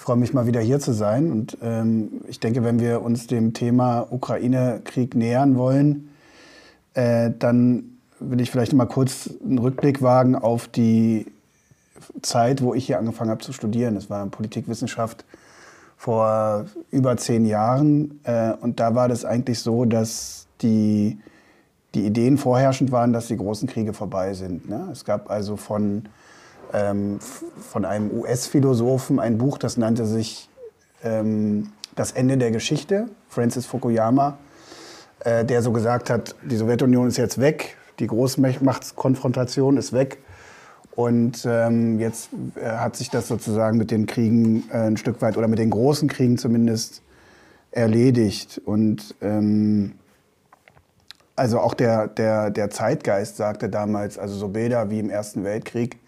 Ich freue mich mal wieder hier zu sein. Und ähm, ich denke, wenn wir uns dem Thema Ukraine-Krieg nähern wollen, äh, dann will ich vielleicht mal kurz einen Rückblick wagen auf die Zeit, wo ich hier angefangen habe zu studieren. Das war Politikwissenschaft vor über zehn Jahren. Äh, und da war das eigentlich so, dass die, die Ideen vorherrschend waren, dass die großen Kriege vorbei sind. Ne? Es gab also von, ähm, von einem US-Philosophen ein Buch, das nannte sich ähm, Das Ende der Geschichte, Francis Fukuyama, äh, der so gesagt hat, die Sowjetunion ist jetzt weg, die Großmachtskonfrontation ist weg. Und ähm, jetzt äh, hat sich das sozusagen mit den Kriegen äh, ein Stück weit oder mit den großen Kriegen zumindest erledigt. Und ähm, also auch der, der, der Zeitgeist sagte damals, also so Bilder wie im Ersten Weltkrieg,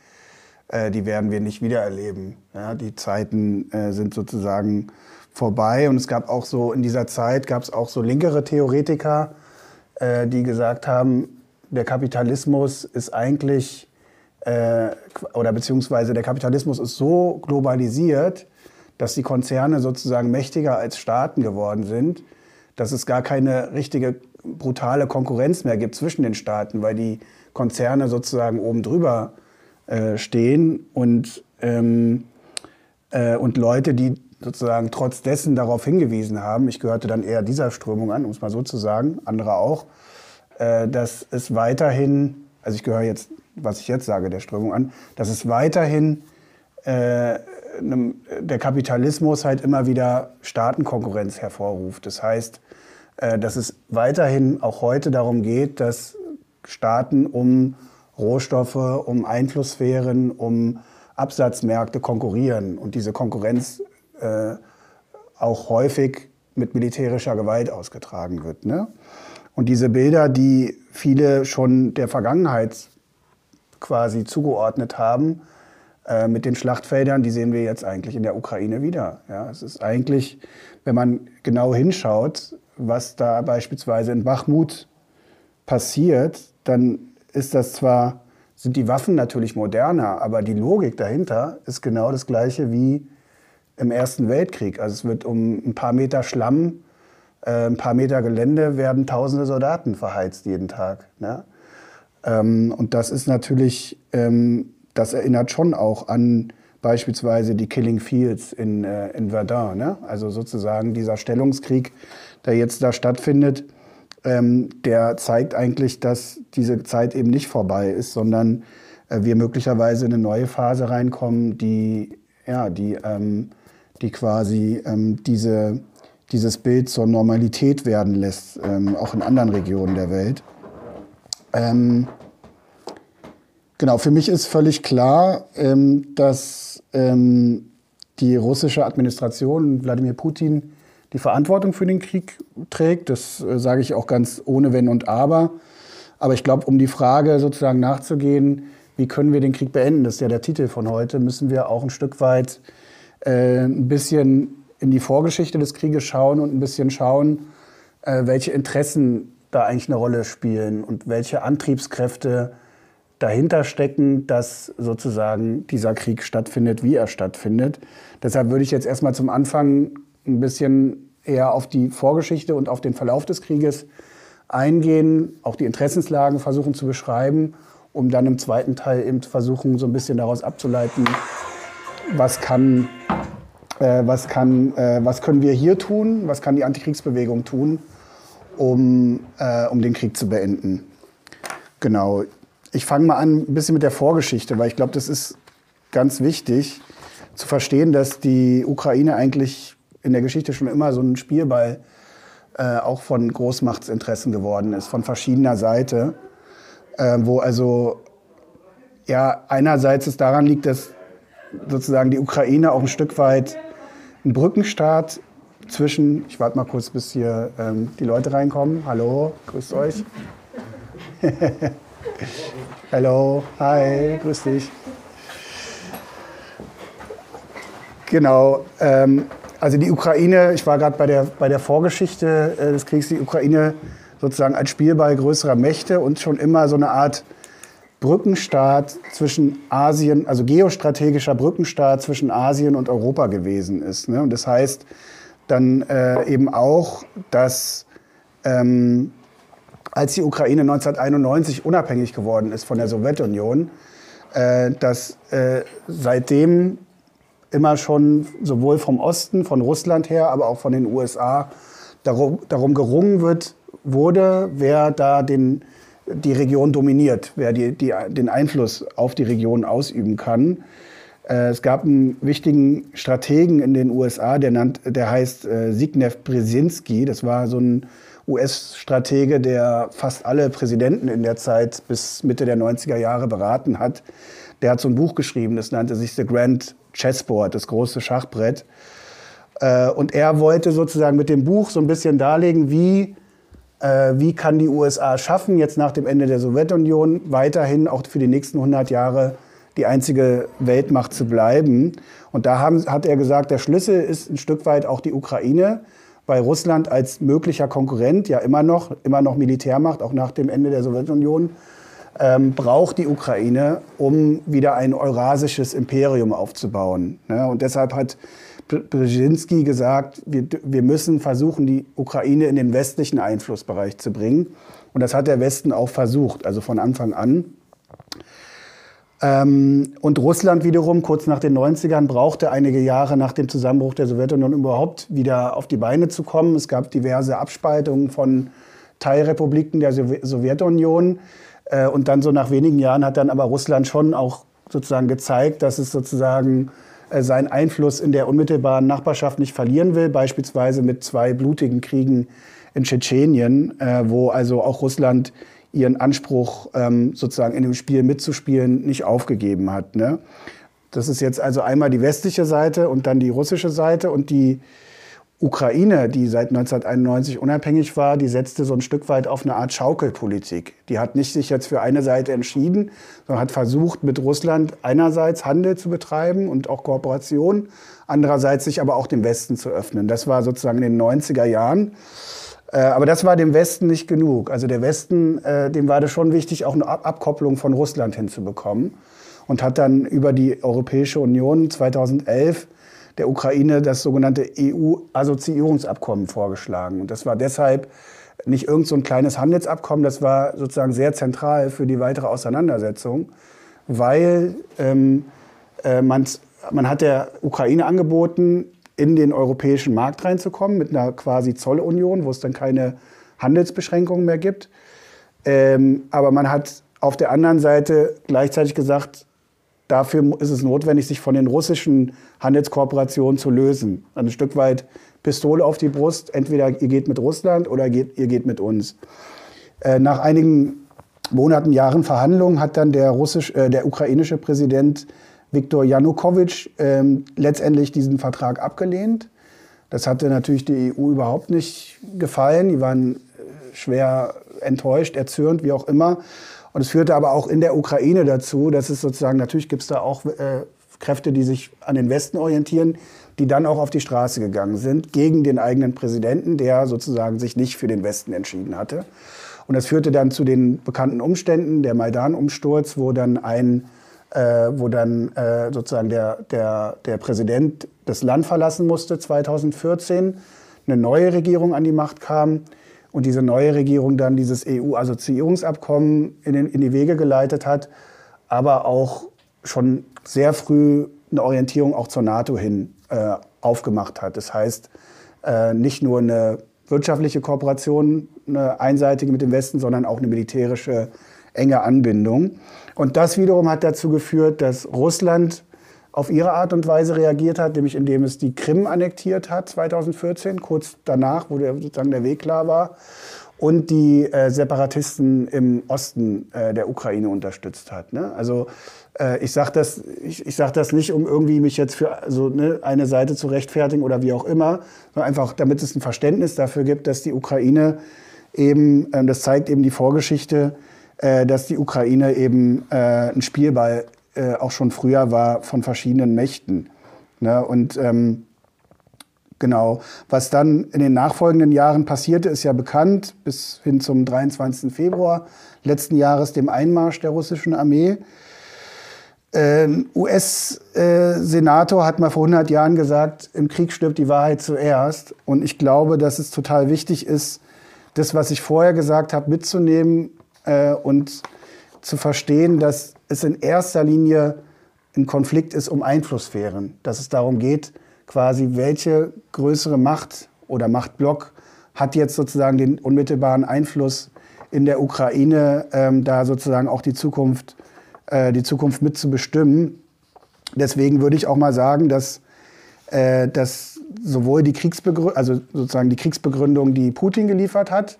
äh, die werden wir nicht wiedererleben. Ja, die Zeiten äh, sind sozusagen vorbei. Und es gab auch so, in dieser Zeit gab es auch so linkere Theoretiker, äh, die gesagt haben, der Kapitalismus ist eigentlich, äh, oder beziehungsweise der Kapitalismus ist so globalisiert, dass die Konzerne sozusagen mächtiger als Staaten geworden sind, dass es gar keine richtige brutale Konkurrenz mehr gibt zwischen den Staaten, weil die Konzerne sozusagen oben drüber äh, stehen und, ähm, äh, und Leute, die sozusagen trotz dessen darauf hingewiesen haben, ich gehörte dann eher dieser Strömung an, um es mal so zu sagen, andere auch, äh, dass es weiterhin, also ich gehöre jetzt, was ich jetzt sage, der Strömung an, dass es weiterhin äh, der Kapitalismus halt immer wieder Staatenkonkurrenz hervorruft. Das heißt, äh, dass es weiterhin auch heute darum geht, dass Staaten um Rohstoffe, um Einflusssphären, um Absatzmärkte konkurrieren und diese Konkurrenz äh, auch häufig mit militärischer Gewalt ausgetragen wird. Ne? Und diese Bilder, die viele schon der Vergangenheit quasi zugeordnet haben, äh, mit den Schlachtfeldern, die sehen wir jetzt eigentlich in der Ukraine wieder. Ja, es ist eigentlich, wenn man genau hinschaut, was da beispielsweise in Bachmut passiert, dann ist das zwar, sind die Waffen natürlich moderner, aber die Logik dahinter ist genau das gleiche wie im Ersten Weltkrieg. Also es wird um ein paar Meter Schlamm äh, ein paar Meter Gelände werden tausende Soldaten verheizt jeden Tag. Ne? Ähm, und das ist natürlich, ähm, das erinnert schon auch an beispielsweise die Killing Fields in, äh, in Verdun. Ne? Also sozusagen dieser Stellungskrieg, der jetzt da stattfindet, ähm, der zeigt eigentlich, dass diese Zeit eben nicht vorbei ist, sondern äh, wir möglicherweise in eine neue Phase reinkommen, die, ja, die, ähm, die quasi ähm, diese dieses Bild zur Normalität werden lässt, ähm, auch in anderen Regionen der Welt. Ähm, genau, für mich ist völlig klar, ähm, dass die russische Administration, Wladimir Putin, die Verantwortung für den Krieg trägt. Das äh, sage ich auch ganz ohne Wenn und Aber. Aber ich glaube, um die Frage sozusagen nachzugehen, wie können wir den Krieg beenden, das ist ja der Titel von heute, müssen wir auch ein Stück weit äh, ein bisschen in die Vorgeschichte des Krieges schauen und ein bisschen schauen, äh, welche Interessen da eigentlich eine Rolle spielen und welche Antriebskräfte dahinter stecken, dass sozusagen dieser Krieg stattfindet, wie er stattfindet. Deshalb würde ich jetzt erstmal zum Anfang ein bisschen eher auf die Vorgeschichte und auf den Verlauf des Krieges eingehen, auch die Interessenslagen versuchen zu beschreiben, um dann im zweiten Teil eben versuchen, so ein bisschen daraus abzuleiten, was kann äh, was, kann, äh, was können wir hier tun? Was kann die Antikriegsbewegung tun, um, äh, um den Krieg zu beenden? Genau. Ich fange mal an ein bisschen mit der Vorgeschichte, weil ich glaube, das ist ganz wichtig zu verstehen, dass die Ukraine eigentlich in der Geschichte schon immer so ein Spielball äh, auch von Großmachtsinteressen geworden ist, von verschiedener Seite, äh, wo also ja einerseits es daran liegt, dass sozusagen die Ukraine auch ein Stück weit ein Brückenstaat zwischen, ich warte mal kurz, bis hier ähm, die Leute reinkommen. Hallo, grüßt euch. Hallo, hi, grüß dich. Genau, ähm, also die Ukraine, ich war gerade bei der, bei der Vorgeschichte äh, des Kriegs, die Ukraine sozusagen als Spielball größerer Mächte und schon immer so eine Art Brückenstaat zwischen Asien, also geostrategischer Brückenstaat zwischen Asien und Europa gewesen ist. Ne? Und das heißt dann äh, eben auch, dass ähm, als die Ukraine 1991 unabhängig geworden ist von der Sowjetunion, äh, dass äh, seitdem immer schon sowohl vom Osten, von Russland her, aber auch von den USA darum, darum gerungen wird, wurde, wer da den die Region dominiert, wer die, die, den Einfluss auf die Region ausüben kann. Äh, es gab einen wichtigen Strategen in den USA, der, nannt, der heißt äh, Brzezinski. Das war so ein US-Stratege, der fast alle Präsidenten in der Zeit bis Mitte der 90er Jahre beraten hat. Der hat so ein Buch geschrieben, das nannte sich The Grand Chessboard, das große Schachbrett. Äh, und er wollte sozusagen mit dem Buch so ein bisschen darlegen, wie äh, wie kann die USA schaffen, jetzt nach dem Ende der Sowjetunion weiterhin auch für die nächsten 100 Jahre die einzige Weltmacht zu bleiben. Und da haben, hat er gesagt, der Schlüssel ist ein Stück weit auch die Ukraine, weil Russland als möglicher Konkurrent ja immer noch, immer noch Militärmacht, auch nach dem Ende der Sowjetunion, ähm, braucht die Ukraine, um wieder ein eurasisches Imperium aufzubauen. Ne? Und deshalb hat Brzezinski gesagt, wir, wir müssen versuchen, die Ukraine in den westlichen Einflussbereich zu bringen. Und das hat der Westen auch versucht, also von Anfang an. Ähm, und Russland wiederum, kurz nach den 90ern, brauchte einige Jahre nach dem Zusammenbruch der Sowjetunion überhaupt wieder auf die Beine zu kommen. Es gab diverse Abspaltungen von Teilrepubliken der Sowjetunion. Äh, und dann so nach wenigen Jahren hat dann aber Russland schon auch sozusagen gezeigt, dass es sozusagen äh, seinen Einfluss in der unmittelbaren Nachbarschaft nicht verlieren will, beispielsweise mit zwei blutigen Kriegen in Tschetschenien, äh, wo also auch Russland ihren Anspruch, ähm, sozusagen in dem Spiel mitzuspielen, nicht aufgegeben hat. Ne? Das ist jetzt also einmal die westliche Seite und dann die russische Seite und die Ukraine, die seit 1991 unabhängig war, die setzte so ein Stück weit auf eine Art Schaukelpolitik. Die hat nicht sich jetzt für eine Seite entschieden, sondern hat versucht, mit Russland einerseits Handel zu betreiben und auch Kooperation, andererseits sich aber auch dem Westen zu öffnen. Das war sozusagen in den 90er Jahren. Äh, aber das war dem Westen nicht genug. Also der Westen, äh, dem war das schon wichtig, auch eine Abkopplung von Russland hinzubekommen. Und hat dann über die Europäische Union 2011 der Ukraine das sogenannte EU-Assoziierungsabkommen vorgeschlagen. Und das war deshalb nicht irgend so ein kleines Handelsabkommen, das war sozusagen sehr zentral für die weitere Auseinandersetzung, weil ähm, äh, man hat der Ukraine angeboten, in den europäischen Markt reinzukommen mit einer quasi Zollunion, wo es dann keine Handelsbeschränkungen mehr gibt. Ähm, aber man hat auf der anderen Seite gleichzeitig gesagt, Dafür ist es notwendig, sich von den russischen Handelskooperationen zu lösen. Ein Stück weit Pistole auf die Brust. Entweder ihr geht mit Russland oder ihr geht mit uns. Äh, nach einigen Monaten, Jahren Verhandlungen hat dann der, russisch, äh, der ukrainische Präsident Viktor Janukowitsch äh, letztendlich diesen Vertrag abgelehnt. Das hatte natürlich die EU überhaupt nicht gefallen. Die waren äh, schwer enttäuscht, erzürnt, wie auch immer. Und es führte aber auch in der Ukraine dazu, dass es sozusagen, natürlich gibt es da auch äh, Kräfte, die sich an den Westen orientieren, die dann auch auf die Straße gegangen sind gegen den eigenen Präsidenten, der sozusagen sich nicht für den Westen entschieden hatte. Und das führte dann zu den bekannten Umständen, der Maidan-Umsturz, wo dann ein äh, wo dann äh, sozusagen der, der, der Präsident das Land verlassen musste 2014, eine neue Regierung an die Macht kam und diese neue Regierung dann dieses EU-Assoziierungsabkommen in, in, die Wege geleitet hat, aber auch schon sehr früh eine Orientierung auch zur NATO hin äh, aufgemacht hat. Das heißt, äh, nicht nur eine wirtschaftliche Kooperation, eine einseitige mit dem Westen, sondern auch eine militärische enge Anbindung. Und das wiederum hat dazu geführt, dass Russland auf ihre Art und Weise reagiert hat, nämlich indem es die Krim annektiert hat 2014, kurz danach, wo der, sozusagen der Weg klar war, und die äh, Separatisten im Osten äh, der Ukraine unterstützt hat. Ne? Also äh, ich sage das, ich, ich sag das nicht, um irgendwie mich jetzt für so ne, eine Seite zu rechtfertigen oder wie auch immer, sondern einfach, damit es ein Verständnis dafür gibt, dass die Ukraine eben, ähm, das zeigt eben die Vorgeschichte, äh, dass die Ukraine eben äh, ein Spielball äh, auch schon früher war von verschiedenen Mächten. Ne? Und ähm, Genau. Was dann in den nachfolgenden Jahren passierte, ist ja bekannt, bis hin zum 23. Februar letzten Jahres, dem Einmarsch der russischen Armee. Ein US-Senator hat mal vor 100 Jahren gesagt, im Krieg stirbt die Wahrheit zuerst. Und ich glaube, dass es total wichtig ist, das, was ich vorher gesagt habe, mitzunehmen äh, und zu verstehen, dass es in erster Linie ein Konflikt ist um Einflusssphären. Dass es darum geht, quasi, welche größere Macht oder Machtblock hat jetzt sozusagen den unmittelbaren Einfluss in der Ukraine, ähm, da sozusagen auch die Zukunft, äh, die Zukunft mitzubestimmen. Deswegen würde ich auch mal sagen, dass, äh, dass sowohl die Kriegsbegründung, also sozusagen die Kriegsbegründung, die Putin geliefert hat,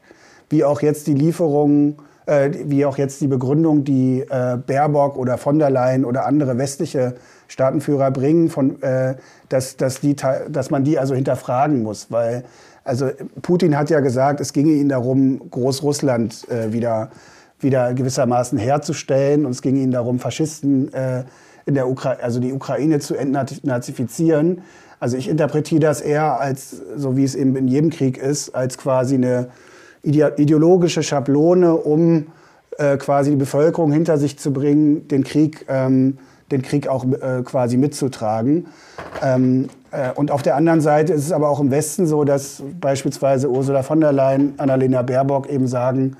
wie auch jetzt die Lieferung äh, wie auch jetzt die Begründung, die äh, Baerbock oder von der Leyen oder andere westliche Staatenführer bringen, von, äh, dass, dass, die, dass man die also hinterfragen muss. Weil also Putin hat ja gesagt, es ginge ihm darum, Großrussland äh, wieder, wieder gewissermaßen herzustellen. Und es ging ihm darum, Faschisten äh, in der Ukraine, also die Ukraine zu entnazifizieren. Also ich interpretiere das eher als, so wie es eben in jedem Krieg ist, als quasi eine ideologische Schablone, um äh, quasi die Bevölkerung hinter sich zu bringen, den Krieg, ähm, den Krieg auch äh, quasi mitzutragen. Ähm, äh, und auf der anderen Seite ist es aber auch im Westen so, dass beispielsweise Ursula von der Leyen, Annalena Baerbock eben sagen,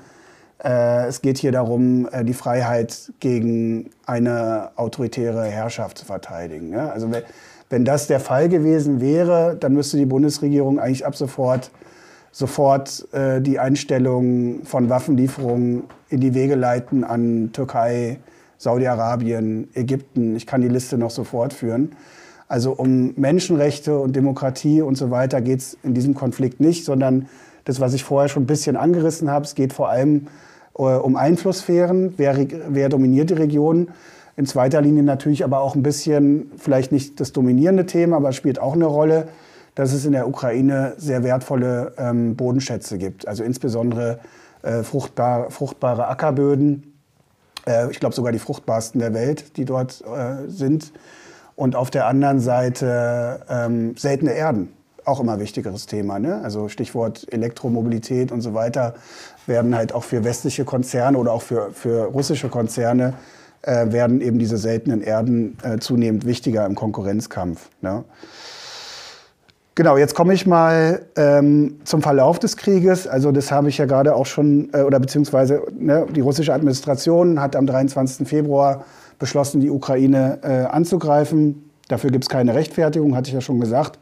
äh, es geht hier darum, äh, die Freiheit gegen eine autoritäre Herrschaft zu verteidigen. Ja? Also wenn, wenn das der Fall gewesen wäre, dann müsste die Bundesregierung eigentlich ab sofort sofort äh, die Einstellung von Waffenlieferungen in die Wege leiten an Türkei, Saudi-Arabien, Ägypten. Ich kann die Liste noch so fortführen. Also um Menschenrechte und Demokratie und so weiter geht es in diesem Konflikt nicht, sondern das, was ich vorher schon ein bisschen angerissen habe, es geht vor allem äh, um Einflusssphären, wer, wer dominiert die Region. In zweiter Linie natürlich aber auch ein bisschen, vielleicht nicht das dominierende Thema, aber spielt auch eine Rolle, dass es in der Ukraine sehr wertvolle ähm, Bodenschätze gibt. Also insbesondere äh, fruchtbar, fruchtbare Ackerböden. Äh, ich glaube sogar die fruchtbarsten der Welt, die dort äh, sind. Und auf der anderen Seite ähm, seltene Erden. Auch immer wichtigeres Thema. Ne? Also Stichwort Elektromobilität und so weiter werden halt auch für westliche Konzerne oder auch für, für russische Konzerne äh, werden eben diese seltenen Erden äh, zunehmend wichtiger im Konkurrenzkampf. Ne? Genau, jetzt komme ich mal ähm, zum Verlauf des Krieges. Also das habe ich ja gerade auch schon, äh, oder beziehungsweise ne, die russische Administration hat am 23. Februar beschlossen, die Ukraine äh, anzugreifen. Dafür gibt es keine Rechtfertigung, hatte ich ja schon gesagt.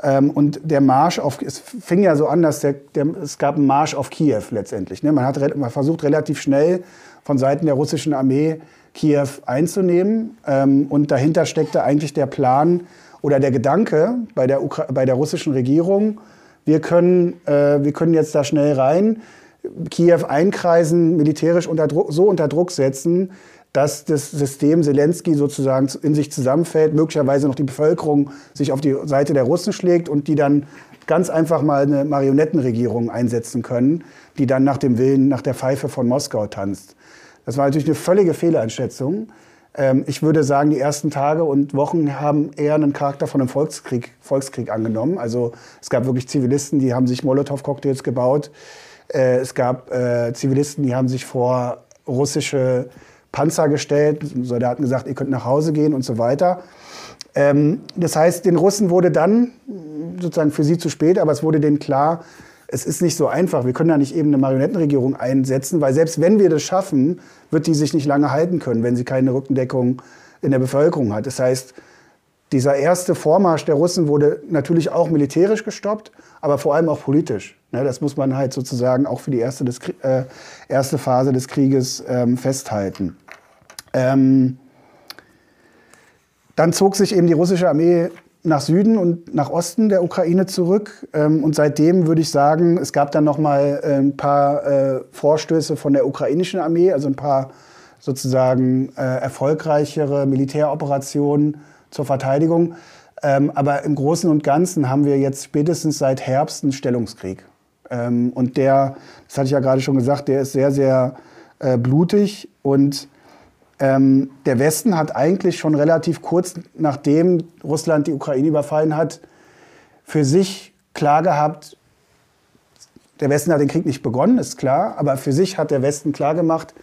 Ähm, und der Marsch auf, es fing ja so an, dass der, der, es gab einen Marsch auf Kiew letztendlich. Ne? Man hat man versucht relativ schnell von Seiten der russischen Armee Kiew einzunehmen. Ähm, und dahinter steckte eigentlich der Plan, oder der Gedanke bei der, Ukra bei der russischen Regierung, wir können, äh, wir können jetzt da schnell rein, Kiew einkreisen, militärisch unter Druck, so unter Druck setzen, dass das System Zelensky sozusagen in sich zusammenfällt, möglicherweise noch die Bevölkerung sich auf die Seite der Russen schlägt und die dann ganz einfach mal eine Marionettenregierung einsetzen können, die dann nach dem Willen, nach der Pfeife von Moskau tanzt. Das war natürlich eine völlige Fehleinschätzung. Ähm, ich würde sagen, die ersten Tage und Wochen haben eher einen Charakter von einem Volkskrieg, Volkskrieg angenommen. Also es gab wirklich Zivilisten, die haben sich Molotow-Cocktails gebaut. Äh, es gab äh, Zivilisten, die haben sich vor russische Panzer gestellt. Soldaten gesagt, ihr könnt nach Hause gehen und so weiter. Ähm, das heißt, den Russen wurde dann sozusagen für sie zu spät, aber es wurde denen klar, es ist nicht so einfach. Wir können da nicht eben eine Marionettenregierung einsetzen, weil selbst wenn wir das schaffen, wird die sich nicht lange halten können, wenn sie keine Rückendeckung in der Bevölkerung hat. Das heißt, dieser erste Vormarsch der Russen wurde natürlich auch militärisch gestoppt, aber vor allem auch politisch. Ne, das muss man halt sozusagen auch für die erste, des, äh, erste Phase des Krieges ähm, festhalten. Ähm, dann zog sich eben die russische Armee nach Süden und nach Osten der Ukraine zurück. Ähm, und seitdem würde ich sagen, es gab dann noch mal äh, ein paar äh, Vorstöße von der ukrainischen Armee, also ein paar sozusagen äh, erfolgreichere Militäroperationen zur Verteidigung. Ähm, aber im Großen und Ganzen haben wir jetzt spätestens seit Herbst einen Stellungskrieg. Ähm, und der, das hatte ich ja gerade schon gesagt, der ist sehr, sehr blutig und ähm, der Westen hat eigentlich schon relativ kurz nachdem Russland die Ukraine überfallen hat, für sich klar gehabt, der Westen hat den Krieg nicht begonnen, ist klar, aber für sich hat der Westen klar gemacht,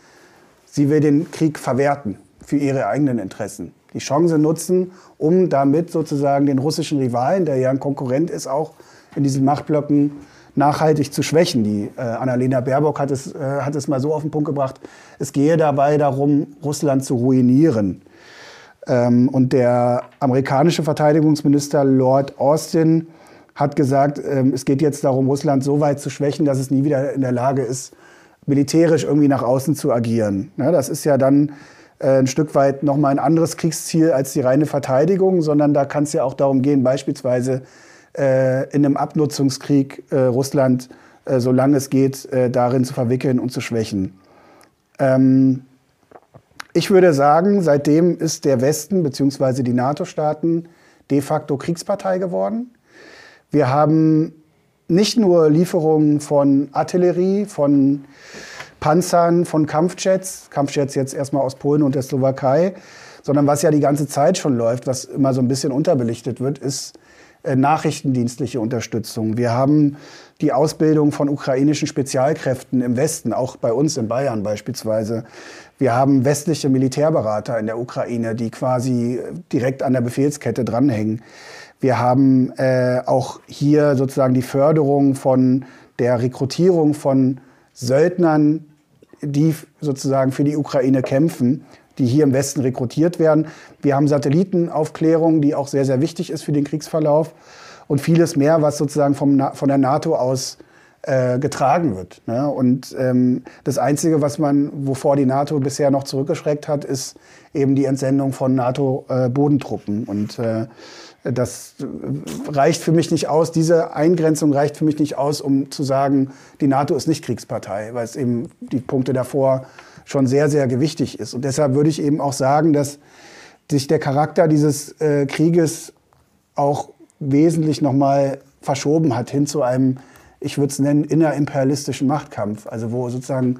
sie will den Krieg verwerten für ihre eigenen Interessen. Die Chance nutzen, um damit sozusagen den russischen Rivalen, der ja ein Konkurrent ist, auch in diesen Machtblöcken nachhaltig zu schwächen. Die äh, Annalena Baerbock hat es, äh, hat es mal so auf den Punkt gebracht, es gehe dabei darum, Russland zu ruinieren. Ähm, und der amerikanische Verteidigungsminister Lord Austin hat gesagt, ähm, es geht jetzt darum, Russland so weit zu schwächen, dass es nie wieder in der Lage ist, militärisch irgendwie nach außen zu agieren. Ja, das ist ja dann äh, ein Stück weit nochmal ein anderes Kriegsziel als die reine Verteidigung, sondern da kann es ja auch darum gehen, beispielsweise äh, in einem Abnutzungskrieg äh, Russland, äh, solange es geht, äh, darin zu verwickeln und zu schwächen. Ähm, ich würde sagen, seitdem ist der Westen bzw. die NATO-Staaten de facto Kriegspartei geworden. Wir haben nicht nur Lieferungen von Artillerie, von Panzern, von Kampfjets, Kampfjets jetzt erstmal aus Polen und der Slowakei, sondern was ja die ganze Zeit schon läuft, was immer so ein bisschen unterbelichtet wird, ist nachrichtendienstliche Unterstützung. Wir haben die Ausbildung von ukrainischen Spezialkräften im Westen, auch bei uns in Bayern beispielsweise. Wir haben westliche Militärberater in der Ukraine, die quasi direkt an der Befehlskette dranhängen. Wir haben äh, auch hier sozusagen die Förderung von der Rekrutierung von Söldnern, die sozusagen für die Ukraine kämpfen, die hier im Westen rekrutiert werden. Wir haben Satellitenaufklärung, die auch sehr, sehr wichtig ist für den Kriegsverlauf und vieles mehr, was sozusagen vom, von der NATO aus äh, getragen wird. Ne? Und ähm, das Einzige, was man, wovor die NATO bisher noch zurückgeschreckt hat, ist eben die Entsendung von NATO-Bodentruppen. Äh, und äh, das reicht für mich nicht aus, diese Eingrenzung reicht für mich nicht aus, um zu sagen, die NATO ist nicht Kriegspartei, weil es eben die Punkte davor schon sehr, sehr gewichtig ist. Und deshalb würde ich eben auch sagen, dass sich der Charakter dieses äh, Krieges auch wesentlich nochmal verschoben hat hin zu einem, ich würde es nennen, innerimperialistischen Machtkampf. Also wo sozusagen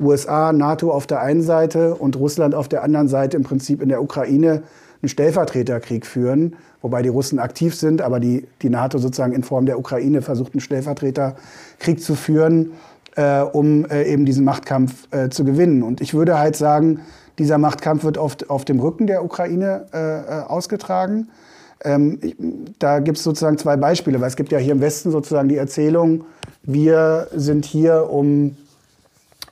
USA, NATO auf der einen Seite und Russland auf der anderen Seite im Prinzip in der Ukraine einen Stellvertreterkrieg führen, wobei die Russen aktiv sind, aber die, die NATO sozusagen in Form der Ukraine versucht, einen Stellvertreterkrieg zu führen, äh, um äh, eben diesen Machtkampf äh, zu gewinnen. Und ich würde halt sagen, dieser Machtkampf wird oft auf dem Rücken der Ukraine äh, äh, ausgetragen. Ähm, ich, da gibt es sozusagen zwei Beispiele, weil es gibt ja hier im Westen sozusagen die Erzählung, wir sind hier, um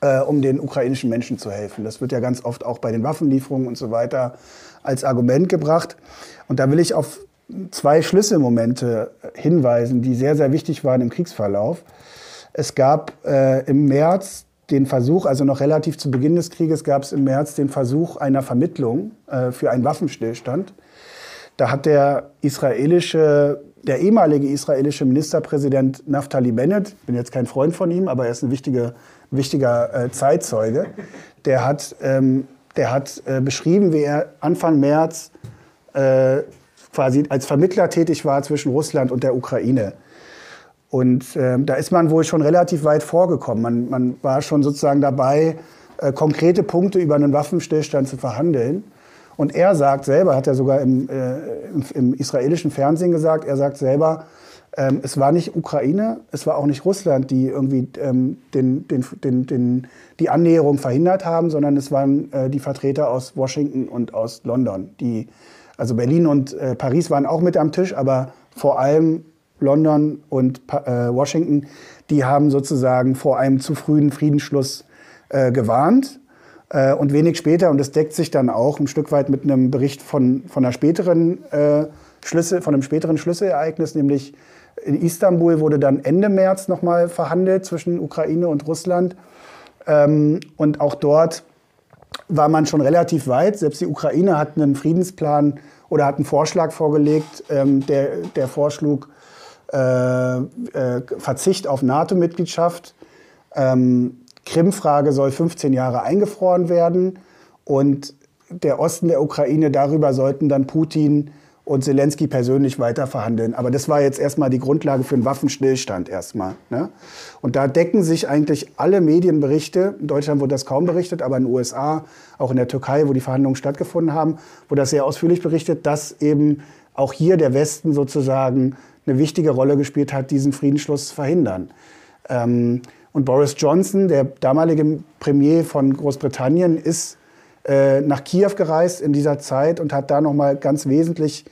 äh, um den ukrainischen Menschen zu helfen. Das wird ja ganz oft auch bei den Waffenlieferungen und so weiter als Argument gebracht. Und da will ich auf zwei Schlüsselmomente hinweisen, die sehr, sehr wichtig waren im Kriegsverlauf. Es gab äh, im März den Versuch, also noch relativ zu Beginn des Krieges, gab es im März den Versuch einer Vermittlung äh, für einen Waffenstillstand. Da hat der israelische, der ehemalige israelische Ministerpräsident Naftali Bennett, ich bin jetzt kein Freund von ihm, aber er ist ein wichtige, wichtiger äh, Zeitzeuge, der hat ähm, der hat äh, beschrieben, wie er Anfang März äh, quasi als Vermittler tätig war zwischen Russland und der Ukraine. Und äh, da ist man wohl schon relativ weit vorgekommen. Man, man war schon sozusagen dabei, äh, konkrete Punkte über einen Waffenstillstand zu verhandeln. Und er sagt selber, hat er sogar im, äh, im, im israelischen Fernsehen gesagt, er sagt selber, ähm, es war nicht Ukraine, es war auch nicht Russland, die irgendwie ähm, den, den, den, den, die Annäherung verhindert haben, sondern es waren äh, die Vertreter aus Washington und aus London. Die, also Berlin und äh, Paris waren auch mit am Tisch, aber vor allem London und äh, Washington, die haben sozusagen vor einem zu frühen Friedensschluss äh, gewarnt. Äh, und wenig später, und das deckt sich dann auch ein Stück weit mit einem Bericht von, von einer späteren äh, Schlüssel, von einem späteren Schlüsselereignis, nämlich in Istanbul wurde dann Ende März nochmal verhandelt zwischen Ukraine und Russland. Ähm, und auch dort war man schon relativ weit. Selbst die Ukraine hat einen Friedensplan oder hat einen Vorschlag vorgelegt, ähm, der, der vorschlug äh, äh, Verzicht auf NATO-Mitgliedschaft. Ähm, Krim-Frage soll 15 Jahre eingefroren werden. Und der Osten der Ukraine, darüber sollten dann Putin und Zelensky persönlich weiter verhandeln. Aber das war jetzt erstmal die Grundlage für einen Waffenstillstand erstmal. Ne? Und da decken sich eigentlich alle Medienberichte, in Deutschland wurde das kaum berichtet, aber in den USA, auch in der Türkei, wo die Verhandlungen stattgefunden haben, wurde das sehr ausführlich berichtet, dass eben auch hier der Westen sozusagen eine wichtige Rolle gespielt hat, diesen Friedensschluss zu verhindern. Ähm, und Boris Johnson, der damalige Premier von Großbritannien, ist äh, nach Kiew gereist in dieser Zeit und hat da nochmal ganz wesentlich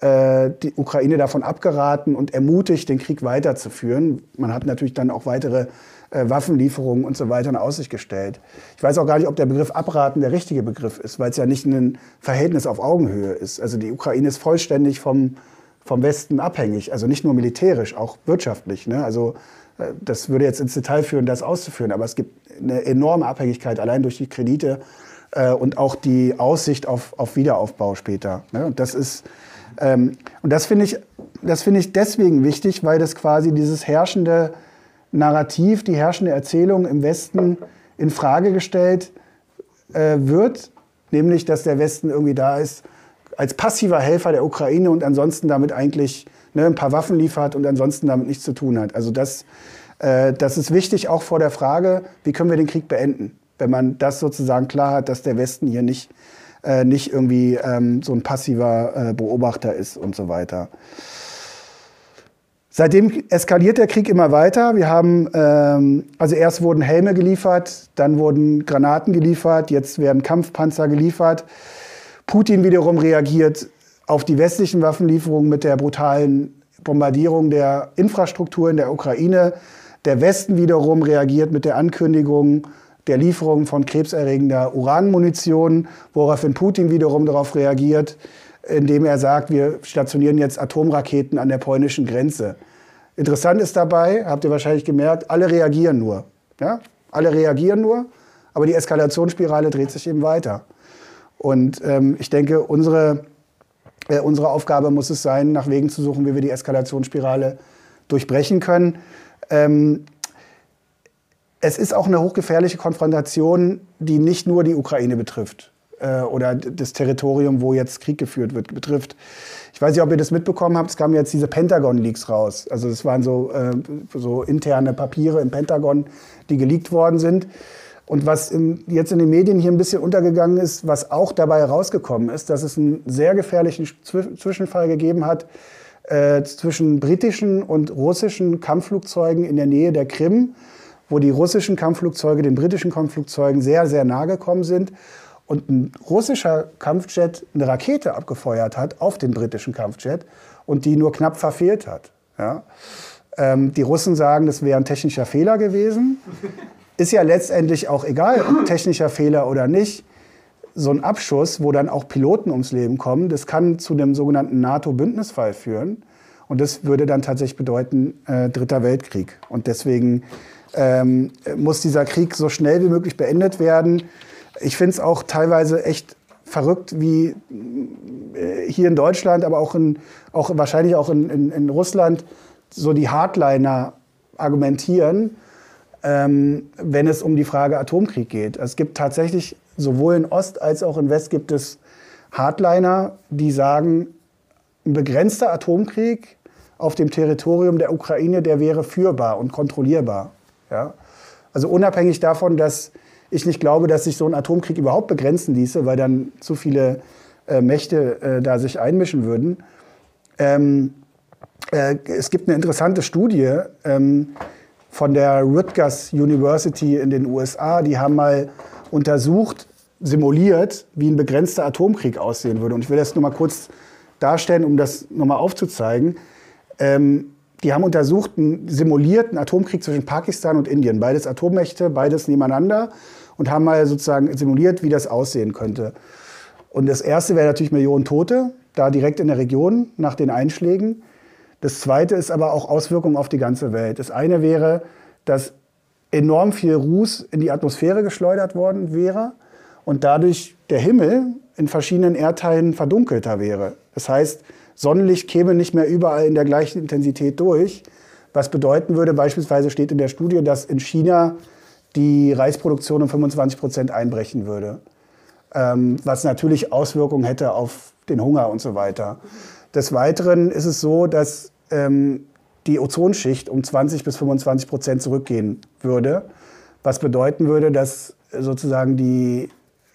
äh, die Ukraine davon abgeraten und ermutigt, den Krieg weiterzuführen. Man hat natürlich dann auch weitere äh, Waffenlieferungen und so weiter in Aussicht gestellt. Ich weiß auch gar nicht, ob der Begriff abraten der richtige Begriff ist, weil es ja nicht ein Verhältnis auf Augenhöhe ist. Also die Ukraine ist vollständig vom, vom Westen abhängig, also nicht nur militärisch, auch wirtschaftlich. Ne? Also äh, das würde jetzt ins Detail führen, das auszuführen, aber es gibt eine enorme Abhängigkeit allein durch die Kredite äh, und auch die Aussicht auf, auf Wiederaufbau später. Ne? Und das ist ähm, und das finde ich, das finde ich deswegen wichtig, weil das quasi dieses herrschende Narrativ, die herrschende Erzählung im Westen in Frage gestellt äh, wird, nämlich dass der Westen irgendwie da ist als passiver Helfer der Ukraine und ansonsten damit eigentlich ne, ein paar Waffen liefert und ansonsten damit nichts zu tun hat. Also das, äh, das ist wichtig auch vor der Frage, wie können wir den Krieg beenden, wenn man das sozusagen klar hat, dass der Westen hier nicht, äh, nicht irgendwie ähm, so ein passiver äh, Beobachter ist und so weiter. Seitdem eskaliert der Krieg immer weiter. Wir haben, ähm, also erst wurden Helme geliefert, dann wurden Granaten geliefert, jetzt werden Kampfpanzer geliefert. Putin wiederum reagiert auf die westlichen Waffenlieferungen mit der brutalen Bombardierung der Infrastruktur in der Ukraine. Der Westen wiederum reagiert mit der Ankündigung der Lieferung von krebserregender Uranmunition, woraufhin Putin wiederum darauf reagiert, indem er sagt, wir stationieren jetzt Atomraketen an der polnischen Grenze. Interessant ist dabei, habt ihr wahrscheinlich gemerkt, alle reagieren nur. Ja? Alle reagieren nur, aber die Eskalationsspirale dreht sich eben weiter. Und ähm, ich denke, unsere, äh, unsere Aufgabe muss es sein, nach Wegen zu suchen, wie wir die Eskalationsspirale durchbrechen können. Ähm, es ist auch eine hochgefährliche Konfrontation, die nicht nur die Ukraine betrifft äh, oder das Territorium, wo jetzt Krieg geführt wird, betrifft. Ich weiß nicht, ob ihr das mitbekommen habt, es kamen jetzt diese Pentagon-Leaks raus. Also es waren so, äh, so interne Papiere im Pentagon, die geleakt worden sind. Und was in, jetzt in den Medien hier ein bisschen untergegangen ist, was auch dabei herausgekommen ist, dass es einen sehr gefährlichen Zwischenfall gegeben hat äh, zwischen britischen und russischen Kampfflugzeugen in der Nähe der Krim, wo die russischen Kampfflugzeuge den britischen Kampfflugzeugen sehr, sehr nahe gekommen sind und ein russischer Kampfjet eine Rakete abgefeuert hat auf den britischen Kampfjet und die nur knapp verfehlt hat. Ja? Ähm, die Russen sagen, das wäre ein technischer Fehler gewesen. Ist ja letztendlich auch egal, ob technischer Fehler oder nicht. So ein Abschuss, wo dann auch Piloten ums Leben kommen, das kann zu dem sogenannten NATO-Bündnisfall führen. Und das würde dann tatsächlich bedeuten, äh, Dritter Weltkrieg. Und deswegen ähm, muss dieser Krieg so schnell wie möglich beendet werden. Ich finde es auch teilweise echt verrückt, wie äh, hier in Deutschland, aber auch, in, auch wahrscheinlich auch in, in, in Russland so die Hardliner argumentieren, ähm, wenn es um die Frage Atomkrieg geht. Es gibt tatsächlich sowohl in Ost als auch in West gibt es Hardliner, die sagen, ein begrenzter Atomkrieg auf dem Territorium der Ukraine, der wäre führbar und kontrollierbar. Ja? Also unabhängig davon, dass ich nicht glaube, dass sich so ein Atomkrieg überhaupt begrenzen ließe, weil dann zu viele äh, Mächte äh, da sich einmischen würden. Ähm, äh, es gibt eine interessante Studie ähm, von der Rutgers University in den USA. Die haben mal untersucht, simuliert, wie ein begrenzter Atomkrieg aussehen würde. Und ich will das nur mal kurz darstellen, um das nochmal aufzuzeigen. Ähm, die haben untersucht einen simulierten Atomkrieg zwischen Pakistan und Indien. Beides Atommächte, beides nebeneinander und haben mal sozusagen simuliert, wie das aussehen könnte. Und das erste wäre natürlich Millionen Tote, da direkt in der Region nach den Einschlägen. Das zweite ist aber auch Auswirkungen auf die ganze Welt. Das eine wäre, dass enorm viel Ruß in die Atmosphäre geschleudert worden wäre und dadurch der Himmel in verschiedenen Erdteilen verdunkelter wäre. Das heißt, Sonnenlicht käme nicht mehr überall in der gleichen Intensität durch, was bedeuten würde, beispielsweise steht in der Studie, dass in China die Reisproduktion um 25 Prozent einbrechen würde, ähm, was natürlich Auswirkungen hätte auf den Hunger und so weiter. Des Weiteren ist es so, dass ähm, die Ozonschicht um 20 bis 25 Prozent zurückgehen würde, was bedeuten würde, dass sozusagen die,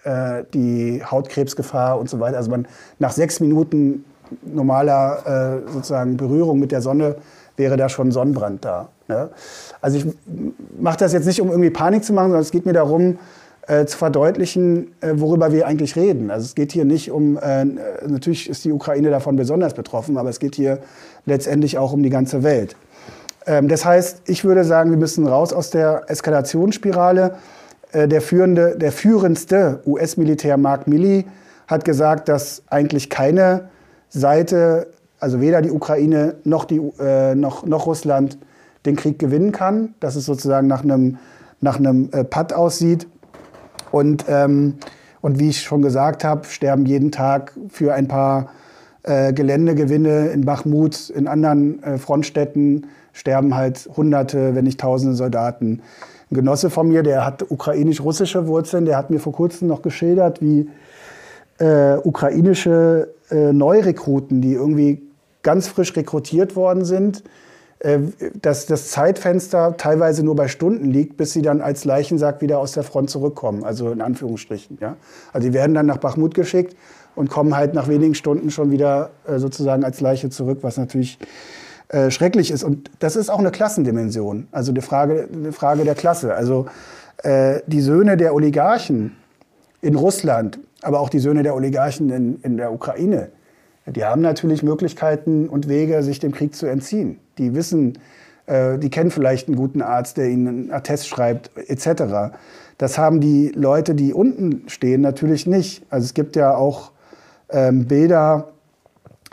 äh, die Hautkrebsgefahr und so weiter, also man nach sechs Minuten normaler äh, sozusagen Berührung mit der Sonne wäre da schon Sonnenbrand da. Ne? Also ich mache das jetzt nicht, um irgendwie Panik zu machen, sondern es geht mir darum, äh, zu verdeutlichen, äh, worüber wir eigentlich reden. Also es geht hier nicht um, äh, natürlich ist die Ukraine davon besonders betroffen, aber es geht hier letztendlich auch um die ganze Welt. Ähm, das heißt, ich würde sagen, wir müssen raus aus der Eskalationsspirale. Äh, der, führende, der führendste US-Militär Mark Milley hat gesagt, dass eigentlich keine Seite, also weder die Ukraine noch, die, äh, noch, noch Russland, den Krieg gewinnen kann, dass es sozusagen nach einem, nach einem äh, Patt aussieht. Und, ähm, und wie ich schon gesagt habe, sterben jeden Tag für ein paar äh, Geländegewinne in Bachmut, in anderen äh, Frontstädten sterben halt Hunderte, wenn nicht Tausende Soldaten. Ein Genosse von mir, der hat ukrainisch-russische Wurzeln, der hat mir vor kurzem noch geschildert, wie äh, ukrainische äh, Neurekruten, die irgendwie ganz frisch rekrutiert worden sind, dass das Zeitfenster teilweise nur bei Stunden liegt, bis sie dann als Leichensack wieder aus der Front zurückkommen, also in Anführungsstrichen. Ja? Also die werden dann nach Bachmut geschickt und kommen halt nach wenigen Stunden schon wieder äh, sozusagen als Leiche zurück, was natürlich äh, schrecklich ist. Und das ist auch eine Klassendimension, also eine Frage, eine Frage der Klasse. Also äh, die Söhne der Oligarchen in Russland, aber auch die Söhne der Oligarchen in, in der Ukraine, die haben natürlich Möglichkeiten und Wege, sich dem Krieg zu entziehen. Die wissen, äh, die kennen vielleicht einen guten Arzt, der ihnen einen Attest schreibt, etc. Das haben die Leute, die unten stehen, natürlich nicht. Also es gibt ja auch ähm, Bilder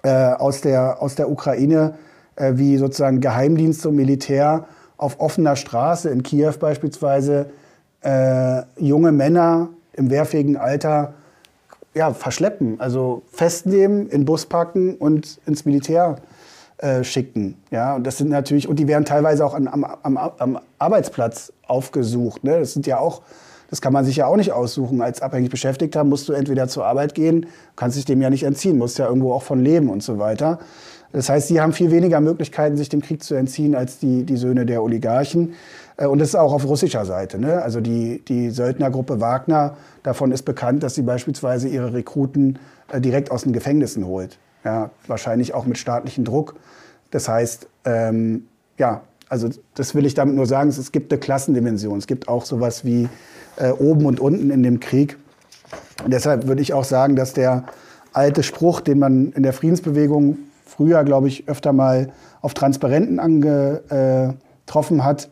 äh, aus, der, aus der Ukraine, äh, wie sozusagen Geheimdienste und Militär auf offener Straße in Kiew beispielsweise äh, junge Männer im wehrfähigen Alter ja, verschleppen, also festnehmen, in Bus packen und ins Militär äh, schicken. Ja, und das sind natürlich, und die werden teilweise auch an, am, am, am, Arbeitsplatz aufgesucht. Ne? Das sind ja auch, das kann man sich ja auch nicht aussuchen. Als abhängig Beschäftigter musst du entweder zur Arbeit gehen, kannst dich dem ja nicht entziehen, musst ja irgendwo auch von leben und so weiter. Das heißt, sie haben viel weniger Möglichkeiten, sich dem Krieg zu entziehen, als die, die Söhne der Oligarchen. Äh, und das ist auch auf russischer Seite. Ne? Also die, die Söldnergruppe Wagner, davon ist bekannt, dass sie beispielsweise ihre Rekruten äh, direkt aus den Gefängnissen holt. Ja, wahrscheinlich auch mit staatlichem Druck. Das heißt, ähm, ja, also das will ich damit nur sagen, es gibt eine Klassendimension. Es gibt auch sowas wie äh, oben und unten in dem Krieg. Und deshalb würde ich auch sagen, dass der alte Spruch, den man in der Friedensbewegung früher, glaube ich, öfter mal auf Transparenten angetroffen hat,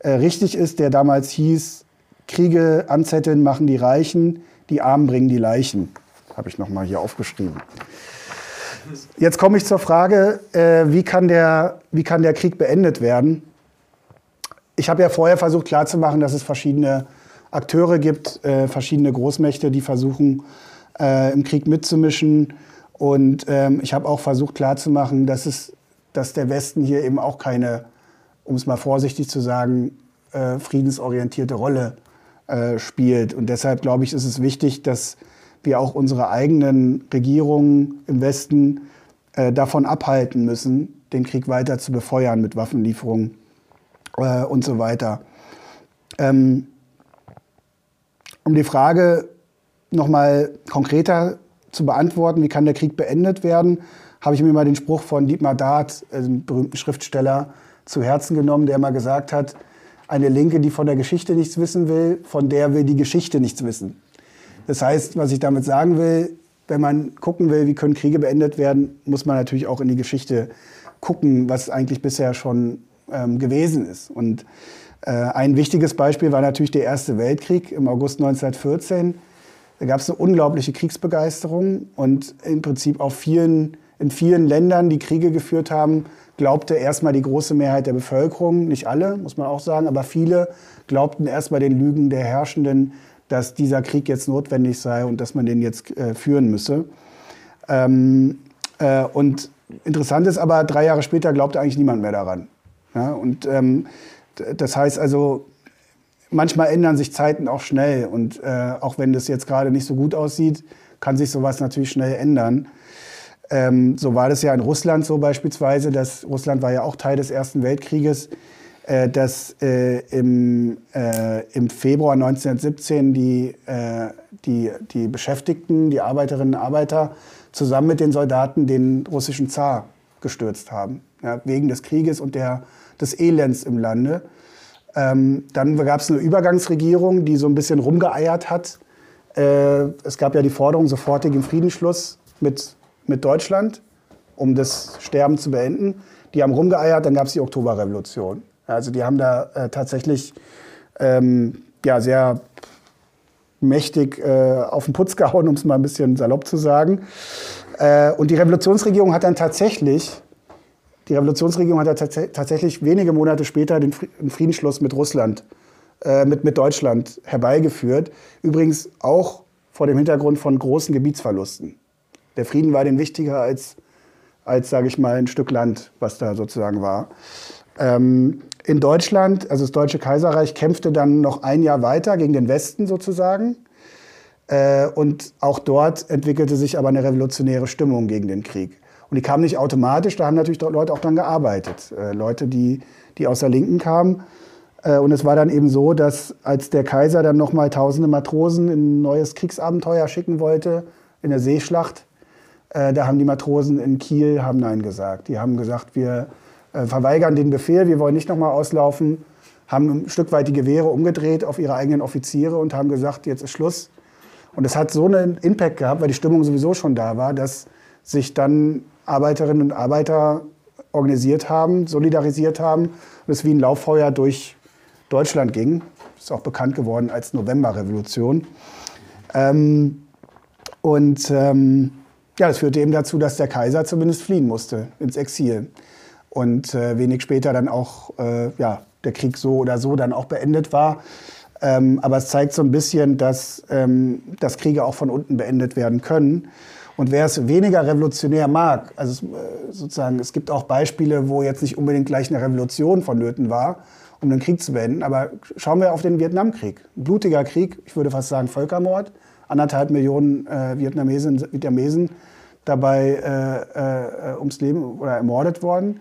äh, richtig ist, der damals hieß, Kriege anzetteln machen die Reichen, die Armen bringen die Leichen. Habe ich nochmal hier aufgeschrieben. Jetzt komme ich zur Frage, äh, wie, kann der, wie kann der Krieg beendet werden? Ich habe ja vorher versucht klarzumachen, dass es verschiedene Akteure gibt, äh, verschiedene Großmächte, die versuchen, äh, im Krieg mitzumischen. Und ähm, ich habe auch versucht klarzumachen, dass, es, dass der Westen hier eben auch keine, um es mal vorsichtig zu sagen, äh, friedensorientierte Rolle äh, spielt. Und deshalb glaube ich, ist es wichtig, dass wir auch unsere eigenen Regierungen im Westen äh, davon abhalten müssen, den Krieg weiter zu befeuern mit Waffenlieferungen äh, und so weiter. Ähm, um die Frage noch mal konkreter zu beantworten, wie kann der Krieg beendet werden, habe ich mir mal den Spruch von Dietmar Dart, einem berühmten Schriftsteller, zu Herzen genommen, der mal gesagt hat, eine Linke, die von der Geschichte nichts wissen will, von der will die Geschichte nichts wissen. Das heißt, was ich damit sagen will, wenn man gucken will, wie können Kriege beendet werden, muss man natürlich auch in die Geschichte gucken, was eigentlich bisher schon ähm, gewesen ist. Und äh, ein wichtiges Beispiel war natürlich der Erste Weltkrieg im August 1914 da gab es eine unglaubliche Kriegsbegeisterung und im Prinzip auf vielen, in vielen Ländern, die Kriege geführt haben, glaubte erstmal die große Mehrheit der Bevölkerung, nicht alle, muss man auch sagen, aber viele glaubten erstmal den Lügen der Herrschenden, dass dieser Krieg jetzt notwendig sei und dass man den jetzt äh, führen müsse. Ähm, äh, und interessant ist aber, drei Jahre später glaubte eigentlich niemand mehr daran. Ja, und ähm, das heißt also, manchmal ändern sich Zeiten auch schnell. Und äh, auch wenn das jetzt gerade nicht so gut aussieht, kann sich sowas natürlich schnell ändern. Ähm, so war das ja in Russland so beispielsweise. Dass Russland war ja auch Teil des Ersten Weltkrieges. Äh, dass äh, im, äh, im Februar 1917 die, äh, die, die Beschäftigten, die Arbeiterinnen und Arbeiter zusammen mit den Soldaten den russischen Zar gestürzt haben, ja, wegen des Krieges und der, des Elends im Lande. Ähm, dann gab es eine Übergangsregierung, die so ein bisschen rumgeeiert hat. Äh, es gab ja die Forderung sofortigen Friedensschluss mit, mit Deutschland, um das Sterben zu beenden. Die haben rumgeeiert, dann gab es die Oktoberrevolution. Also die haben da äh, tatsächlich ähm, ja, sehr mächtig äh, auf den Putz gehauen, um es mal ein bisschen salopp zu sagen. Äh, und die Revolutionsregierung hat dann tatsächlich, die Revolutionsregierung hat dann tats tatsächlich wenige Monate später den Friedensschluss mit Russland, äh, mit, mit Deutschland herbeigeführt. Übrigens auch vor dem Hintergrund von großen Gebietsverlusten. Der Frieden war denen wichtiger als, als sage ich mal, ein Stück Land, was da sozusagen war. Ähm, in Deutschland, also das Deutsche Kaiserreich, kämpfte dann noch ein Jahr weiter gegen den Westen sozusagen. Äh, und auch dort entwickelte sich aber eine revolutionäre Stimmung gegen den Krieg. Und die kam nicht automatisch, da haben natürlich Leute auch dran gearbeitet. Äh, Leute, die, die aus der Linken kamen. Äh, und es war dann eben so, dass als der Kaiser dann nochmal tausende Matrosen in ein neues Kriegsabenteuer schicken wollte, in der Seeschlacht, da haben die Matrosen in Kiel haben Nein gesagt. Die haben gesagt, wir äh, verweigern den Befehl, wir wollen nicht nochmal auslaufen, haben ein Stück weit die Gewehre umgedreht auf ihre eigenen Offiziere und haben gesagt, jetzt ist Schluss. Und es hat so einen Impact gehabt, weil die Stimmung sowieso schon da war, dass sich dann Arbeiterinnen und Arbeiter organisiert haben, solidarisiert haben und es wie ein Lauffeuer durch Deutschland ging. Ist auch bekannt geworden als Novemberrevolution. Ähm, und ähm, ja, das führte eben dazu, dass der Kaiser zumindest fliehen musste ins Exil und äh, wenig später dann auch äh, ja, der Krieg so oder so dann auch beendet war. Ähm, aber es zeigt so ein bisschen, dass, ähm, dass Kriege auch von unten beendet werden können. Und wer es weniger revolutionär mag, also äh, sozusagen, es gibt auch Beispiele, wo jetzt nicht unbedingt gleich eine Revolution vonnöten war, um den Krieg zu beenden. Aber schauen wir auf den Vietnamkrieg. Ein blutiger Krieg, ich würde fast sagen Völkermord. Anderthalb Millionen äh, Vietnamesen, Vietnamesen dabei äh, äh, ums Leben oder ermordet worden.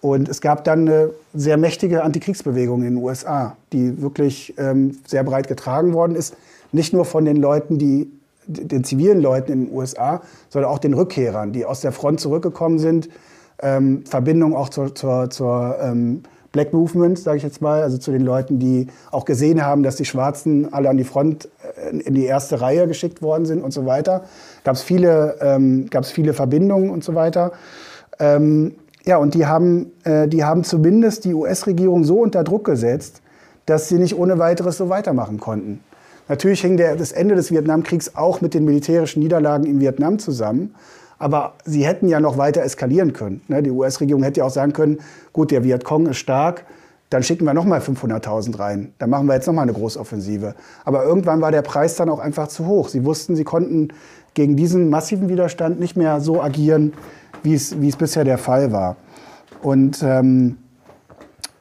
Und es gab dann eine sehr mächtige Antikriegsbewegung in den USA, die wirklich ähm, sehr breit getragen worden ist. Nicht nur von den Leuten, die den zivilen Leuten in den USA, sondern auch den Rückkehrern, die aus der Front zurückgekommen sind. Ähm, Verbindung auch zur, zur, zur ähm, Black Movement, sage ich jetzt mal, also zu den Leuten, die auch gesehen haben, dass die Schwarzen alle an die Front in die erste Reihe geschickt worden sind und so weiter. Gab es viele, ähm, viele Verbindungen und so weiter. Ähm, ja, und die haben, äh, die haben zumindest die US-Regierung so unter Druck gesetzt, dass sie nicht ohne weiteres so weitermachen konnten. Natürlich hing der, das Ende des Vietnamkriegs auch mit den militärischen Niederlagen in Vietnam zusammen. Aber sie hätten ja noch weiter eskalieren können. Ne? Die US-Regierung hätte ja auch sagen können, gut, der Vietcong ist stark, dann schicken wir noch mal 500.000 rein. Dann machen wir jetzt noch mal eine Großoffensive. Aber irgendwann war der Preis dann auch einfach zu hoch. Sie wussten, sie konnten gegen diesen massiven Widerstand nicht mehr so agieren, wie es, wie es bisher der Fall war. Und ähm,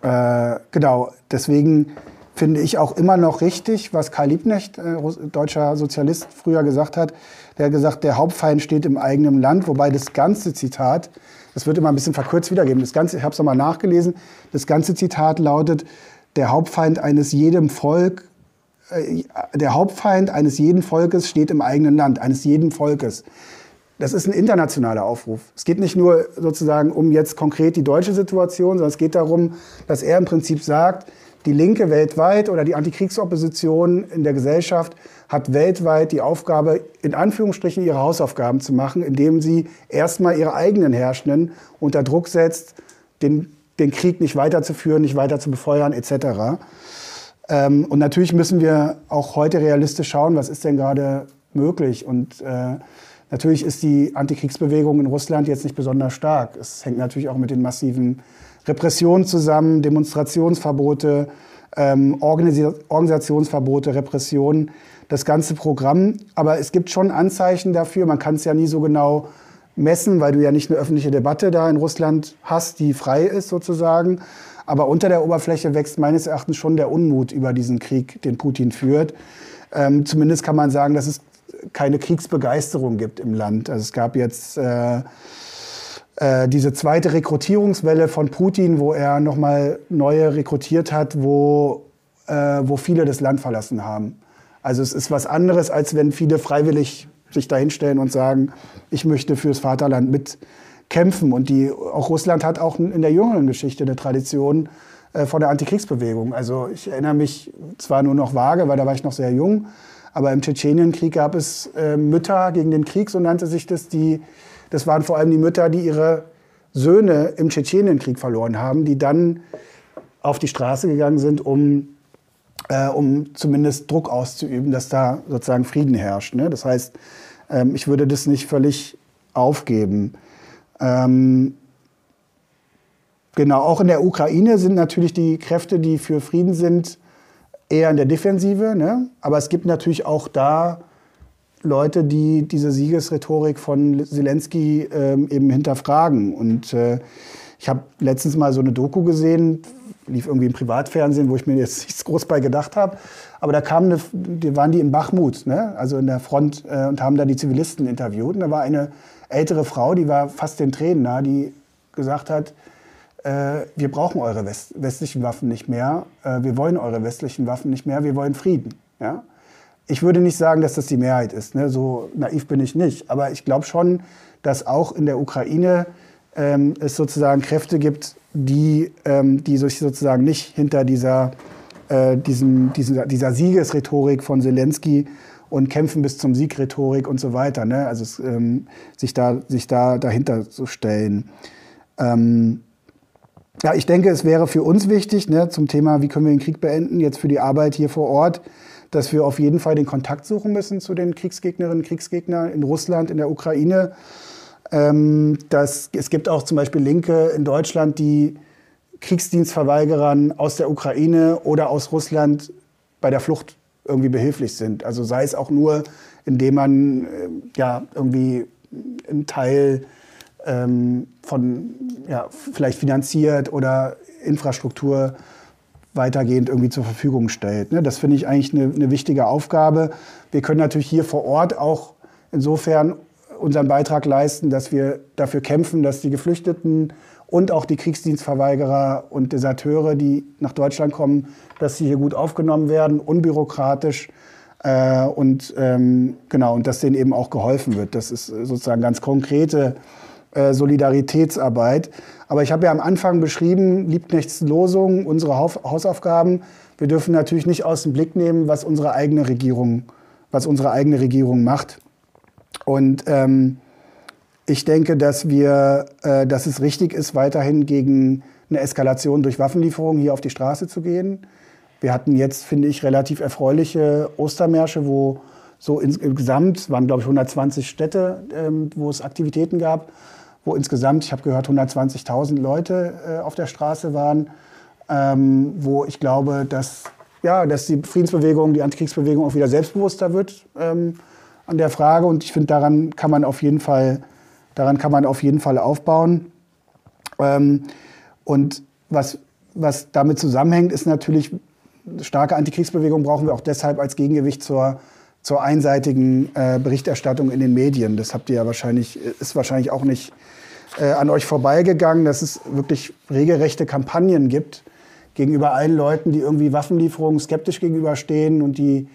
äh, genau, deswegen finde ich auch immer noch richtig, was Karl Liebknecht, äh, deutscher Sozialist, früher gesagt hat. Der hat gesagt, der Hauptfeind steht im eigenen Land, wobei das ganze Zitat, das wird immer ein bisschen verkürzt wiedergeben, das ganze, ich habe es nochmal nachgelesen, das ganze Zitat lautet, der Hauptfeind eines jedem Volk, äh, der Hauptfeind eines jeden Volkes steht im eigenen Land, eines jeden Volkes. Das ist ein internationaler Aufruf. Es geht nicht nur sozusagen um jetzt konkret die deutsche Situation, sondern es geht darum, dass er im Prinzip sagt, die Linke weltweit oder die Antikriegsopposition in der Gesellschaft hat weltweit die Aufgabe, in Anführungsstrichen ihre Hausaufgaben zu machen, indem sie erstmal ihre eigenen Herrschenden unter Druck setzt, den, den Krieg nicht weiterzuführen, nicht weiter zu befeuern etc. Ähm, und natürlich müssen wir auch heute realistisch schauen, was ist denn gerade möglich und äh, Natürlich ist die Antikriegsbewegung in Russland jetzt nicht besonders stark. Es hängt natürlich auch mit den massiven Repressionen zusammen, Demonstrationsverbote, ähm, Organisationsverbote, Repressionen, das ganze Programm. Aber es gibt schon Anzeichen dafür. Man kann es ja nie so genau messen, weil du ja nicht eine öffentliche Debatte da in Russland hast, die frei ist sozusagen. Aber unter der Oberfläche wächst meines Erachtens schon der Unmut über diesen Krieg, den Putin führt. Ähm, zumindest kann man sagen, dass es keine Kriegsbegeisterung gibt im Land. Also es gab jetzt äh, äh, diese zweite Rekrutierungswelle von Putin, wo er nochmal neue rekrutiert hat, wo, äh, wo viele das Land verlassen haben. Also es ist was anderes, als wenn viele freiwillig sich dahinstellen und sagen, ich möchte fürs Vaterland mitkämpfen. Und die, auch Russland hat auch in der jüngeren Geschichte eine Tradition äh, von der Antikriegsbewegung. Also ich erinnere mich zwar nur noch vage, weil da war ich noch sehr jung, aber im Tschetschenienkrieg gab es äh, Mütter gegen den Krieg, so nannte sich das. Die, das waren vor allem die Mütter, die ihre Söhne im Tschetschenienkrieg verloren haben, die dann auf die Straße gegangen sind, um, äh, um zumindest Druck auszuüben, dass da sozusagen Frieden herrscht. Ne? Das heißt, ähm, ich würde das nicht völlig aufgeben. Ähm, genau, auch in der Ukraine sind natürlich die Kräfte, die für Frieden sind, eher in der Defensive. Ne? Aber es gibt natürlich auch da Leute, die diese Siegesrhetorik von Zelensky ähm, eben hinterfragen. Und äh, ich habe letztens mal so eine Doku gesehen, lief irgendwie im Privatfernsehen, wo ich mir jetzt nichts groß bei gedacht habe. Aber da kamen eine, die waren die in Bachmut, ne? also in der Front, äh, und haben da die Zivilisten interviewt. Und da war eine ältere Frau, die war fast den Tränen nah, die gesagt hat, äh, wir brauchen eure West westlichen Waffen nicht mehr, äh, wir wollen eure westlichen Waffen nicht mehr, wir wollen Frieden. Ja? Ich würde nicht sagen, dass das die Mehrheit ist, ne? so naiv bin ich nicht, aber ich glaube schon, dass auch in der Ukraine ähm, es sozusagen Kräfte gibt, die, ähm, die sich sozusagen nicht hinter dieser, äh, diesem, dieser, dieser Siegesrhetorik von Zelensky und Kämpfen bis zum Sieg Rhetorik und so weiter, ne? also ähm, sich, da, sich da dahinter zu stellen. Ähm, ja, ich denke, es wäre für uns wichtig, ne, zum Thema, wie können wir den Krieg beenden, jetzt für die Arbeit hier vor Ort, dass wir auf jeden Fall den Kontakt suchen müssen zu den Kriegsgegnerinnen und Kriegsgegnern in Russland, in der Ukraine. Ähm, das, es gibt auch zum Beispiel Linke in Deutschland, die Kriegsdienstverweigerern aus der Ukraine oder aus Russland bei der Flucht irgendwie behilflich sind. Also sei es auch nur, indem man äh, ja irgendwie einen Teil ähm, von ja, vielleicht finanziert oder Infrastruktur weitergehend irgendwie zur Verfügung stellt. Ne? Das finde ich eigentlich eine, eine wichtige Aufgabe. Wir können natürlich hier vor Ort auch insofern unseren Beitrag leisten, dass wir dafür kämpfen, dass die Geflüchteten und auch die Kriegsdienstverweigerer und Deserteure, die nach Deutschland kommen, dass sie hier gut aufgenommen werden, unbürokratisch äh, und ähm, genau und dass denen eben auch geholfen wird. Das ist sozusagen ganz konkrete äh, Solidaritätsarbeit. Aber ich habe ja am Anfang beschrieben, Liebknechts Losung, unsere Hausaufgaben. Wir dürfen natürlich nicht aus dem Blick nehmen, was unsere eigene Regierung, was unsere eigene Regierung macht. Und ähm, ich denke, dass, wir, äh, dass es richtig ist, weiterhin gegen eine Eskalation durch Waffenlieferungen hier auf die Straße zu gehen. Wir hatten jetzt, finde ich, relativ erfreuliche Ostermärsche, wo so insgesamt waren, glaube ich, 120 Städte, ähm, wo es Aktivitäten gab, wo insgesamt, ich habe gehört, 120.000 Leute äh, auf der Straße waren, ähm, wo ich glaube, dass, ja, dass die Friedensbewegung, die Antikriegsbewegung auch wieder selbstbewusster wird. Ähm, an der Frage und ich finde, daran kann man auf jeden Fall, daran kann man auf jeden Fall aufbauen. Ähm, und was, was damit zusammenhängt, ist natürlich, starke Antikriegsbewegung brauchen wir auch deshalb als Gegengewicht zur, zur einseitigen äh, Berichterstattung in den Medien. Das habt ihr ja wahrscheinlich, ist wahrscheinlich auch nicht äh, an euch vorbeigegangen, dass es wirklich regelrechte Kampagnen gibt gegenüber allen Leuten, die irgendwie Waffenlieferungen skeptisch gegenüberstehen und die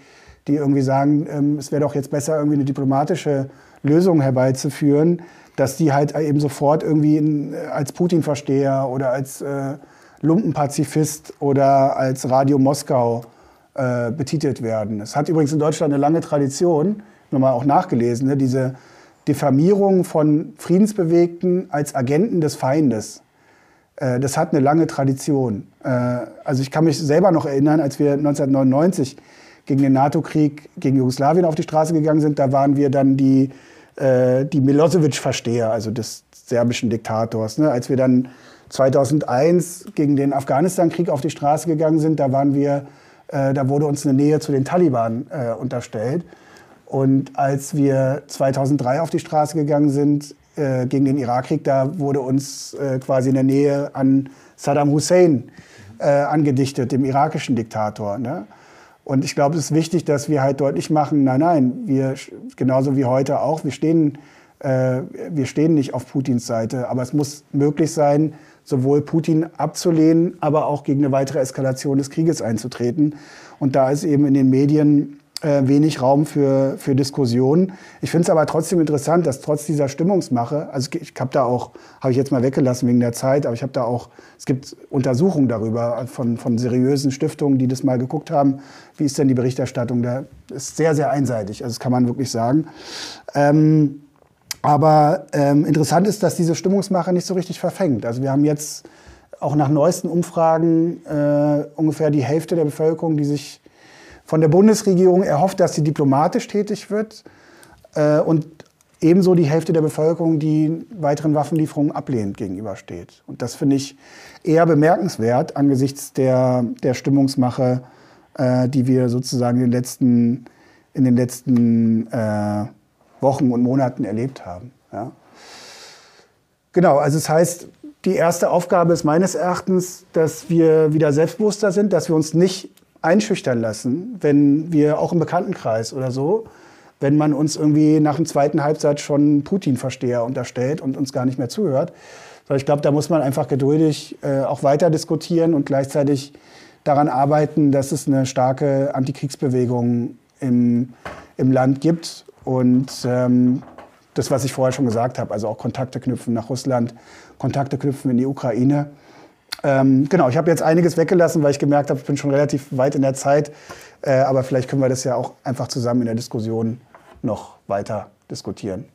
die irgendwie sagen, ähm, es wäre doch jetzt besser, irgendwie eine diplomatische Lösung herbeizuführen, dass die halt eben sofort irgendwie in, äh, als Putin-Versteher oder als äh, Lumpenpazifist oder als Radio Moskau äh, betitelt werden. Es hat übrigens in Deutschland eine lange Tradition, nochmal auch nachgelesen, ne, diese Diffamierung von Friedensbewegten als Agenten des Feindes. Äh, das hat eine lange Tradition. Äh, also ich kann mich selber noch erinnern, als wir 1999 gegen den NATO-Krieg gegen Jugoslawien auf die Straße gegangen sind, da waren wir dann die, äh, die Milosevic-Versteher, also des serbischen Diktators. Ne? Als wir dann 2001 gegen den Afghanistan-Krieg auf die Straße gegangen sind, da waren wir, äh, da wurde uns eine Nähe zu den Taliban äh, unterstellt. Und als wir 2003 auf die Straße gegangen sind äh, gegen den Irakkrieg, da wurde uns äh, quasi in der Nähe an Saddam Hussein äh, angedichtet, dem irakischen Diktator. Ne? Und ich glaube, es ist wichtig, dass wir halt deutlich machen, nein, nein, wir, genauso wie heute auch, wir stehen, äh, wir stehen nicht auf Putins Seite. Aber es muss möglich sein, sowohl Putin abzulehnen, aber auch gegen eine weitere Eskalation des Krieges einzutreten. Und da ist eben in den Medien äh, wenig Raum für, für Diskussionen. Ich finde es aber trotzdem interessant, dass trotz dieser Stimmungsmache, also ich habe da auch, habe ich jetzt mal weggelassen wegen der Zeit, aber ich habe da auch, es gibt Untersuchungen darüber von, von seriösen Stiftungen, die das mal geguckt haben, wie ist denn die Berichterstattung, da ist sehr, sehr einseitig, also das kann man wirklich sagen. Ähm, aber ähm, interessant ist, dass diese Stimmungsmache nicht so richtig verfängt. Also wir haben jetzt auch nach neuesten Umfragen äh, ungefähr die Hälfte der Bevölkerung, die sich von der Bundesregierung erhofft, dass sie diplomatisch tätig wird äh, und ebenso die Hälfte der Bevölkerung, die weiteren Waffenlieferungen ablehnend gegenübersteht. Und das finde ich eher bemerkenswert angesichts der, der Stimmungsmache, äh, die wir sozusagen in den letzten, in den letzten äh, Wochen und Monaten erlebt haben. Ja. Genau, also das heißt, die erste Aufgabe ist meines Erachtens, dass wir wieder selbstbewusster sind, dass wir uns nicht einschüchtern lassen, wenn wir auch im Bekanntenkreis oder so, wenn man uns irgendwie nach dem zweiten Halbsatz schon Putin-Versteher unterstellt und uns gar nicht mehr zuhört. Ich glaube, da muss man einfach geduldig äh, auch weiter diskutieren und gleichzeitig daran arbeiten, dass es eine starke Antikriegsbewegung im, im Land gibt. Und ähm, das, was ich vorher schon gesagt habe, also auch Kontakte knüpfen nach Russland, Kontakte knüpfen in die Ukraine. Ähm, genau, ich habe jetzt einiges weggelassen, weil ich gemerkt habe, ich bin schon relativ weit in der Zeit. Äh, aber vielleicht können wir das ja auch einfach zusammen in der Diskussion noch weiter diskutieren.